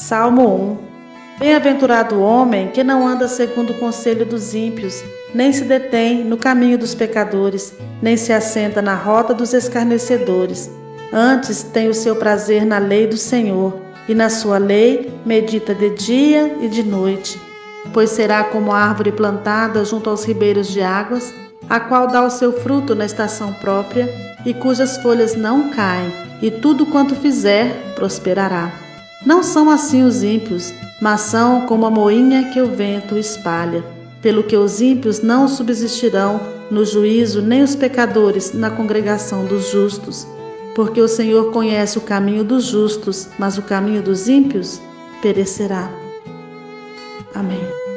Salmo 1 Bem-aventurado o homem que não anda segundo o conselho dos ímpios, nem se detém no caminho dos pecadores, nem se assenta na rota dos escarnecedores. Antes tem o seu prazer na lei do Senhor, e na sua lei medita de dia e de noite. Pois será como árvore plantada junto aos ribeiros de águas, a qual dá o seu fruto na estação própria, e cujas folhas não caem, e tudo quanto fizer prosperará. Não são assim os ímpios, mas são como a moinha que o vento espalha. Pelo que os ímpios não subsistirão no juízo, nem os pecadores na congregação dos justos. Porque o Senhor conhece o caminho dos justos, mas o caminho dos ímpios perecerá. Amém.